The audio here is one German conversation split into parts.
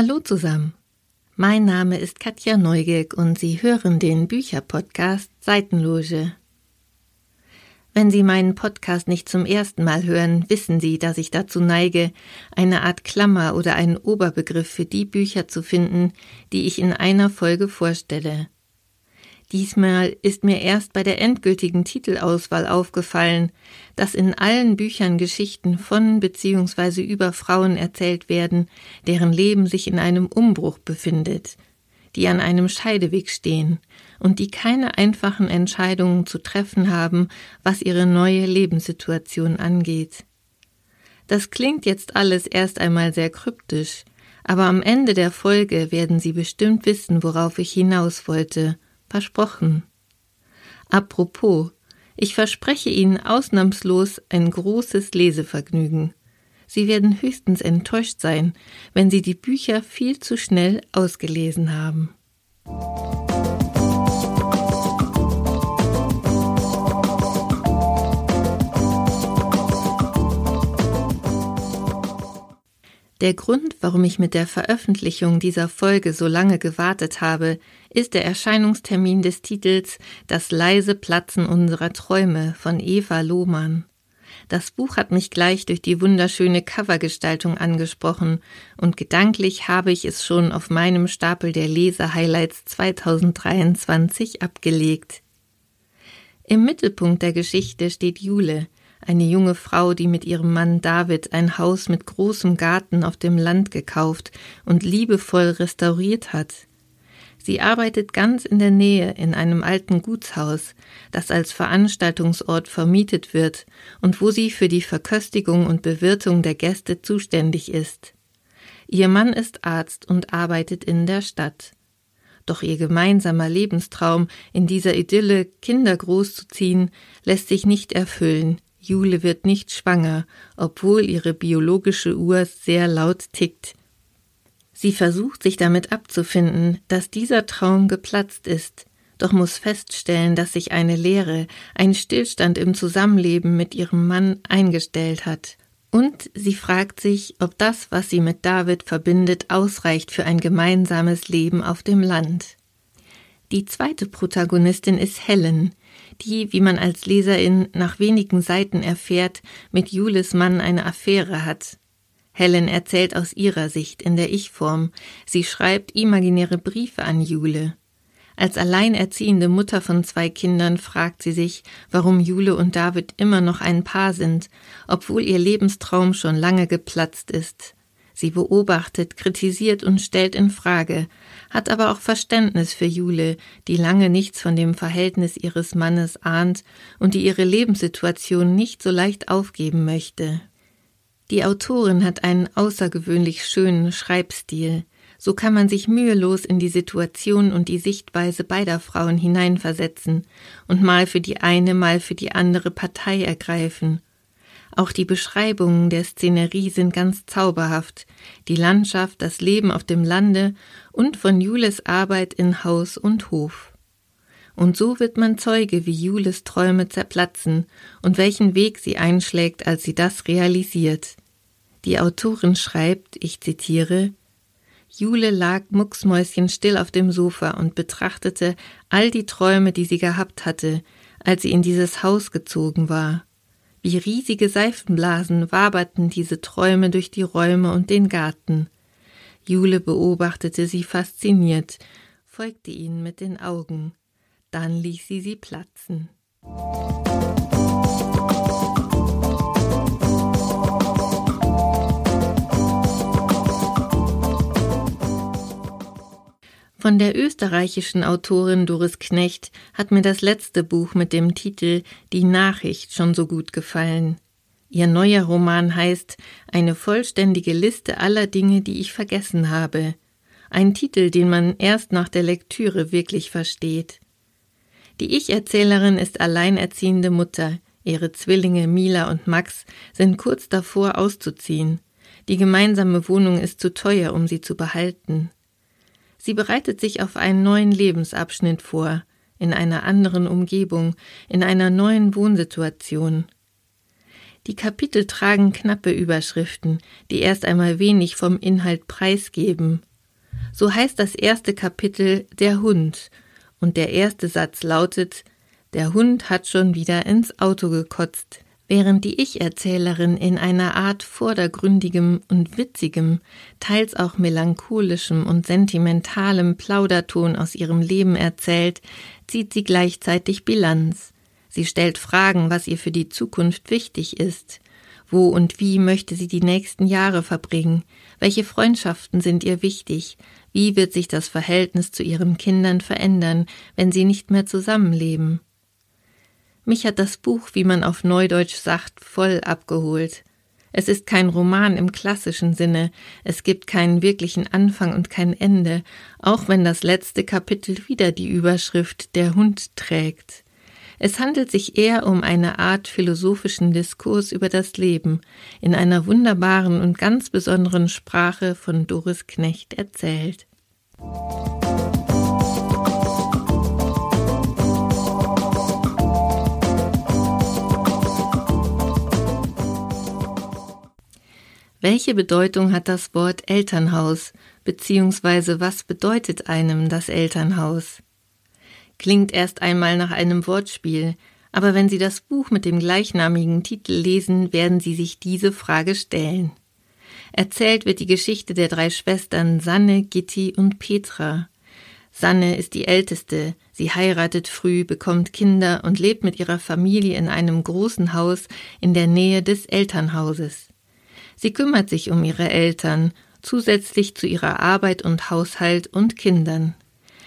Hallo zusammen. Mein Name ist Katja Neugierk und Sie hören den Bücherpodcast Seitenloge. Wenn Sie meinen Podcast nicht zum ersten Mal hören, wissen Sie, dass ich dazu neige, eine Art Klammer oder einen Oberbegriff für die Bücher zu finden, die ich in einer Folge vorstelle. Diesmal ist mir erst bei der endgültigen Titelauswahl aufgefallen, dass in allen Büchern Geschichten von bzw. über Frauen erzählt werden, deren Leben sich in einem Umbruch befindet, die an einem Scheideweg stehen und die keine einfachen Entscheidungen zu treffen haben, was ihre neue Lebenssituation angeht. Das klingt jetzt alles erst einmal sehr kryptisch, aber am Ende der Folge werden Sie bestimmt wissen, worauf ich hinaus wollte Versprochen. Apropos, ich verspreche Ihnen ausnahmslos ein großes Lesevergnügen. Sie werden höchstens enttäuscht sein, wenn Sie die Bücher viel zu schnell ausgelesen haben. Der Grund, warum ich mit der Veröffentlichung dieser Folge so lange gewartet habe, ist der Erscheinungstermin des Titels Das leise Platzen unserer Träume von Eva Lohmann. Das Buch hat mich gleich durch die wunderschöne Covergestaltung angesprochen und gedanklich habe ich es schon auf meinem Stapel der Lesehighlights 2023 abgelegt. Im Mittelpunkt der Geschichte steht Jule, eine junge Frau, die mit ihrem Mann David ein Haus mit großem Garten auf dem Land gekauft und liebevoll restauriert hat. Sie arbeitet ganz in der Nähe in einem alten Gutshaus, das als Veranstaltungsort vermietet wird und wo sie für die Verköstigung und Bewirtung der Gäste zuständig ist. Ihr Mann ist Arzt und arbeitet in der Stadt. Doch ihr gemeinsamer Lebenstraum, in dieser Idylle Kinder großzuziehen, lässt sich nicht erfüllen, Jule wird nicht schwanger, obwohl ihre biologische Uhr sehr laut tickt. Sie versucht sich damit abzufinden, dass dieser Traum geplatzt ist, doch muss feststellen, dass sich eine Leere, ein Stillstand im Zusammenleben mit ihrem Mann eingestellt hat. Und sie fragt sich, ob das, was sie mit David verbindet, ausreicht für ein gemeinsames Leben auf dem Land. Die zweite Protagonistin ist Helen, die, wie man als Leserin nach wenigen Seiten erfährt, mit Julis Mann eine Affäre hat. Helen erzählt aus ihrer Sicht in der Ich-Form. Sie schreibt imaginäre Briefe an Jule. Als alleinerziehende Mutter von zwei Kindern fragt sie sich, warum Jule und David immer noch ein Paar sind, obwohl ihr Lebenstraum schon lange geplatzt ist. Sie beobachtet, kritisiert und stellt in Frage, hat aber auch Verständnis für Jule, die lange nichts von dem Verhältnis ihres Mannes ahnt und die ihre Lebenssituation nicht so leicht aufgeben möchte. Die Autorin hat einen außergewöhnlich schönen Schreibstil. So kann man sich mühelos in die Situation und die Sichtweise beider Frauen hineinversetzen und mal für die eine, mal für die andere Partei ergreifen auch die Beschreibungen der Szenerie sind ganz zauberhaft, die Landschaft, das Leben auf dem Lande und von Jules Arbeit in Haus und Hof. Und so wird man Zeuge, wie Jules Träume zerplatzen und welchen Weg sie einschlägt, als sie das realisiert. Die Autorin schreibt, ich zitiere, Jule lag mucksmäuschenstill auf dem Sofa und betrachtete all die Träume, die sie gehabt hatte, als sie in dieses Haus gezogen war. Wie riesige Seifenblasen waberten diese Träume durch die Räume und den Garten. Jule beobachtete sie fasziniert, folgte ihnen mit den Augen. Dann ließ sie sie platzen. Von der österreichischen Autorin Doris Knecht hat mir das letzte Buch mit dem Titel Die Nachricht schon so gut gefallen. Ihr neuer Roman heißt Eine vollständige Liste aller Dinge, die ich vergessen habe. Ein Titel, den man erst nach der Lektüre wirklich versteht. Die Ich-Erzählerin ist alleinerziehende Mutter. Ihre Zwillinge Mila und Max sind kurz davor auszuziehen. Die gemeinsame Wohnung ist zu teuer, um sie zu behalten. Sie bereitet sich auf einen neuen Lebensabschnitt vor, in einer anderen Umgebung, in einer neuen Wohnsituation. Die Kapitel tragen knappe Überschriften, die erst einmal wenig vom Inhalt preisgeben. So heißt das erste Kapitel Der Hund, und der erste Satz lautet Der Hund hat schon wieder ins Auto gekotzt, während die Ich-Erzählerin in einer Art vordergründigem und witzigem, teils auch melancholischem und sentimentalem Plauderton aus ihrem Leben erzählt, zieht sie gleichzeitig Bilanz. Sie stellt Fragen, was ihr für die Zukunft wichtig ist. Wo und wie möchte sie die nächsten Jahre verbringen? Welche Freundschaften sind ihr wichtig? Wie wird sich das Verhältnis zu ihren Kindern verändern, wenn sie nicht mehr zusammenleben? Mich hat das Buch, wie man auf Neudeutsch sagt, voll abgeholt. Es ist kein Roman im klassischen Sinne, es gibt keinen wirklichen Anfang und kein Ende, auch wenn das letzte Kapitel wieder die Überschrift Der Hund trägt. Es handelt sich eher um eine Art philosophischen Diskurs über das Leben, in einer wunderbaren und ganz besonderen Sprache von Doris Knecht erzählt. Welche Bedeutung hat das Wort Elternhaus, beziehungsweise was bedeutet einem das Elternhaus? Klingt erst einmal nach einem Wortspiel, aber wenn Sie das Buch mit dem gleichnamigen Titel lesen, werden Sie sich diese Frage stellen. Erzählt wird die Geschichte der drei Schwestern Sanne, Gitti und Petra. Sanne ist die älteste, sie heiratet früh, bekommt Kinder und lebt mit ihrer Familie in einem großen Haus in der Nähe des Elternhauses. Sie kümmert sich um ihre Eltern, zusätzlich zu ihrer Arbeit und Haushalt und Kindern.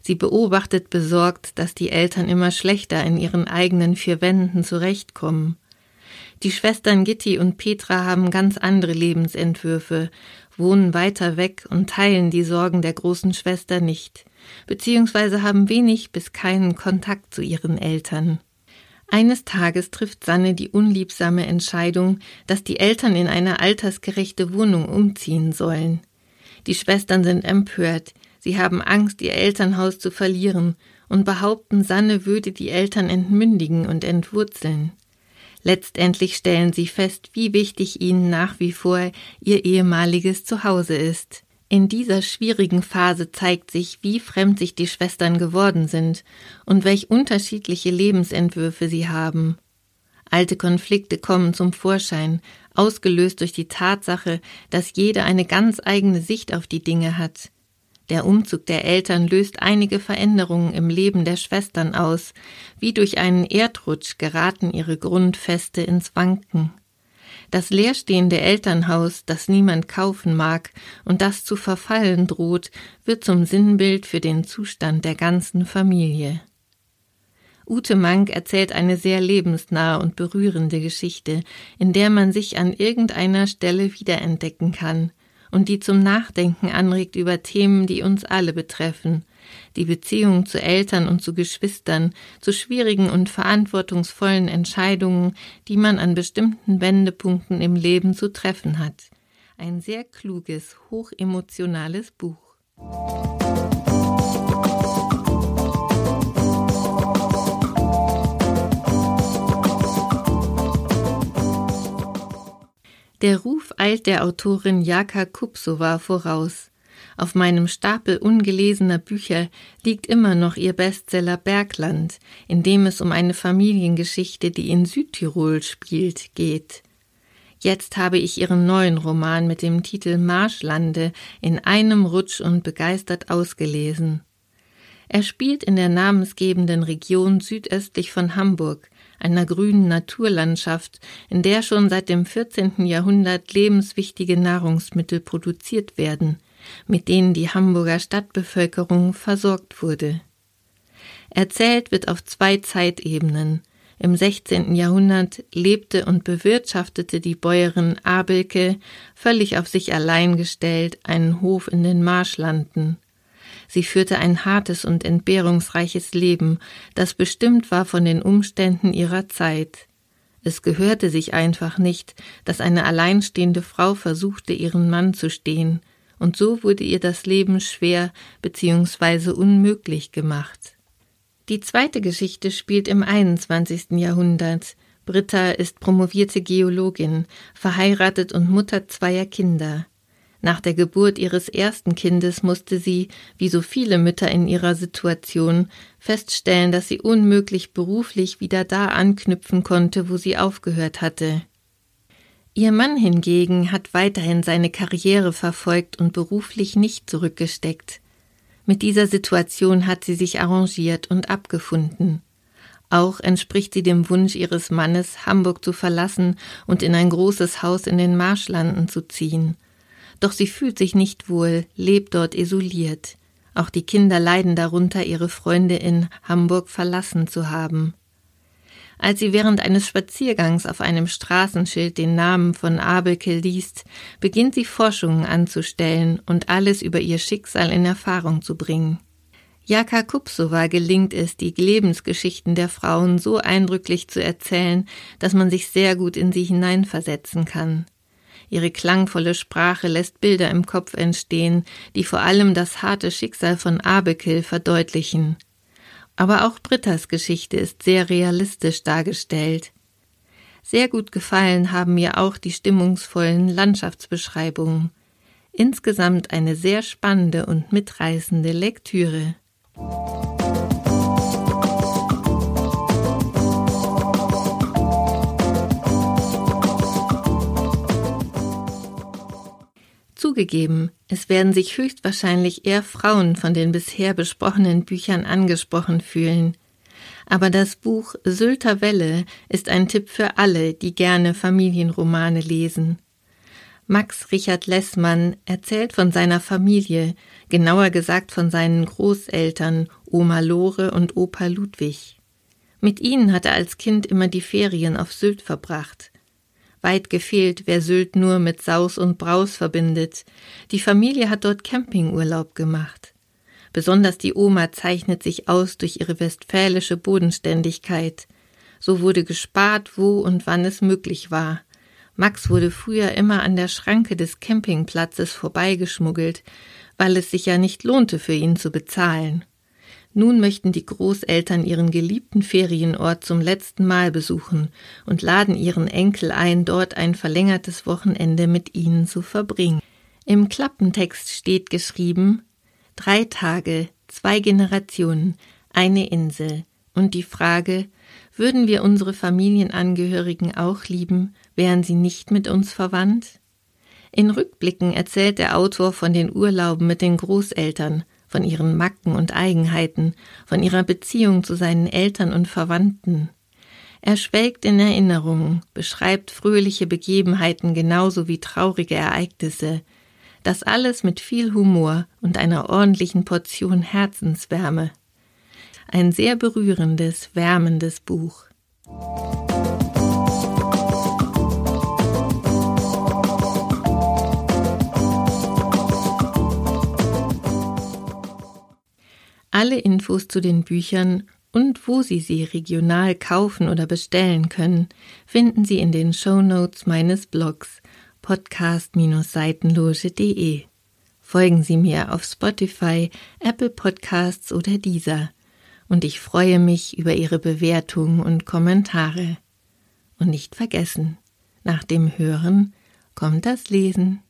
Sie beobachtet besorgt, dass die Eltern immer schlechter in ihren eigenen vier Wänden zurechtkommen. Die Schwestern Gitti und Petra haben ganz andere Lebensentwürfe, wohnen weiter weg und teilen die Sorgen der großen Schwester nicht, beziehungsweise haben wenig bis keinen Kontakt zu ihren Eltern. Eines Tages trifft Sanne die unliebsame Entscheidung, dass die Eltern in eine altersgerechte Wohnung umziehen sollen. Die Schwestern sind empört, Sie haben Angst, ihr Elternhaus zu verlieren und behaupten, Sanne würde die Eltern entmündigen und entwurzeln. Letztendlich stellen sie fest, wie wichtig ihnen nach wie vor ihr ehemaliges Zuhause ist. In dieser schwierigen Phase zeigt sich, wie fremd sich die Schwestern geworden sind und welch unterschiedliche Lebensentwürfe sie haben. Alte Konflikte kommen zum Vorschein, ausgelöst durch die Tatsache, dass jede eine ganz eigene Sicht auf die Dinge hat. Der Umzug der Eltern löst einige Veränderungen im Leben der Schwestern aus. Wie durch einen Erdrutsch geraten ihre Grundfeste ins Wanken. Das leerstehende Elternhaus, das niemand kaufen mag und das zu verfallen droht, wird zum Sinnbild für den Zustand der ganzen Familie. Ute Mank erzählt eine sehr lebensnahe und berührende Geschichte, in der man sich an irgendeiner Stelle wiederentdecken kann und die zum Nachdenken anregt über Themen, die uns alle betreffen, die Beziehung zu Eltern und zu Geschwistern, zu schwierigen und verantwortungsvollen Entscheidungen, die man an bestimmten Wendepunkten im Leben zu treffen hat. Ein sehr kluges, hochemotionales Buch. Der Ruf eilt der Autorin Jaka Kupsova voraus. Auf meinem Stapel ungelesener Bücher liegt immer noch ihr Bestseller Bergland, in dem es um eine Familiengeschichte, die in Südtirol spielt, geht. Jetzt habe ich ihren neuen Roman mit dem Titel Marschlande in einem Rutsch und begeistert ausgelesen. Er spielt in der namensgebenden Region südöstlich von Hamburg, einer grünen Naturlandschaft, in der schon seit dem 14. Jahrhundert lebenswichtige Nahrungsmittel produziert werden, mit denen die Hamburger Stadtbevölkerung versorgt wurde. Erzählt wird auf zwei Zeitebenen. Im 16. Jahrhundert lebte und bewirtschaftete die Bäuerin Abelke, völlig auf sich allein gestellt, einen Hof in den Marschlanden. Sie führte ein hartes und entbehrungsreiches Leben, das bestimmt war von den Umständen ihrer Zeit. Es gehörte sich einfach nicht, dass eine alleinstehende Frau versuchte, ihren Mann zu stehen, und so wurde ihr das Leben schwer bzw. unmöglich gemacht. Die zweite Geschichte spielt im 21. Jahrhundert, Britta ist promovierte Geologin, verheiratet und Mutter zweier Kinder. Nach der Geburt ihres ersten Kindes musste sie, wie so viele Mütter in ihrer Situation, feststellen, dass sie unmöglich beruflich wieder da anknüpfen konnte, wo sie aufgehört hatte. Ihr Mann hingegen hat weiterhin seine Karriere verfolgt und beruflich nicht zurückgesteckt. Mit dieser Situation hat sie sich arrangiert und abgefunden. Auch entspricht sie dem Wunsch ihres Mannes, Hamburg zu verlassen und in ein großes Haus in den Marschlanden zu ziehen. Doch sie fühlt sich nicht wohl, lebt dort isoliert. Auch die Kinder leiden darunter, ihre Freunde in Hamburg verlassen zu haben. Als sie während eines Spaziergangs auf einem Straßenschild den Namen von Abelke liest, beginnt sie Forschungen anzustellen und alles über ihr Schicksal in Erfahrung zu bringen. Jaka Kupsova gelingt es, die Lebensgeschichten der Frauen so eindrücklich zu erzählen, dass man sich sehr gut in sie hineinversetzen kann. Ihre klangvolle Sprache lässt Bilder im Kopf entstehen, die vor allem das harte Schicksal von Abekil verdeutlichen. Aber auch Brittas Geschichte ist sehr realistisch dargestellt. Sehr gut gefallen haben mir auch die stimmungsvollen Landschaftsbeschreibungen. Insgesamt eine sehr spannende und mitreißende Lektüre. Zugegeben, es werden sich höchstwahrscheinlich eher Frauen von den bisher besprochenen Büchern angesprochen fühlen. Aber das Buch Sylter Welle ist ein Tipp für alle, die gerne Familienromane lesen. Max Richard Lessmann erzählt von seiner Familie, genauer gesagt von seinen Großeltern Oma Lore und Opa Ludwig. Mit ihnen hat er als Kind immer die Ferien auf Sylt verbracht. Weit gefehlt, wer Sylt nur mit Saus und Braus verbindet. Die Familie hat dort Campingurlaub gemacht. Besonders die Oma zeichnet sich aus durch ihre westfälische Bodenständigkeit. So wurde gespart, wo und wann es möglich war. Max wurde früher immer an der Schranke des Campingplatzes vorbeigeschmuggelt, weil es sich ja nicht lohnte, für ihn zu bezahlen. Nun möchten die Großeltern ihren geliebten Ferienort zum letzten Mal besuchen und laden ihren Enkel ein, dort ein verlängertes Wochenende mit ihnen zu verbringen. Im Klappentext steht geschrieben Drei Tage, zwei Generationen, eine Insel und die Frage, würden wir unsere Familienangehörigen auch lieben, wären sie nicht mit uns verwandt? In Rückblicken erzählt der Autor von den Urlauben mit den Großeltern, von ihren Macken und Eigenheiten, von ihrer Beziehung zu seinen Eltern und Verwandten. Er schwelgt in Erinnerungen, beschreibt fröhliche Begebenheiten genauso wie traurige Ereignisse, das alles mit viel Humor und einer ordentlichen Portion Herzenswärme. Ein sehr berührendes, wärmendes Buch. Alle Infos zu den Büchern und wo Sie sie regional kaufen oder bestellen können, finden Sie in den Show Notes meines Blogs podcast-seitenloge.de. Folgen Sie mir auf Spotify, Apple Podcasts oder dieser. Und ich freue mich über Ihre Bewertungen und Kommentare. Und nicht vergessen, nach dem Hören kommt das Lesen.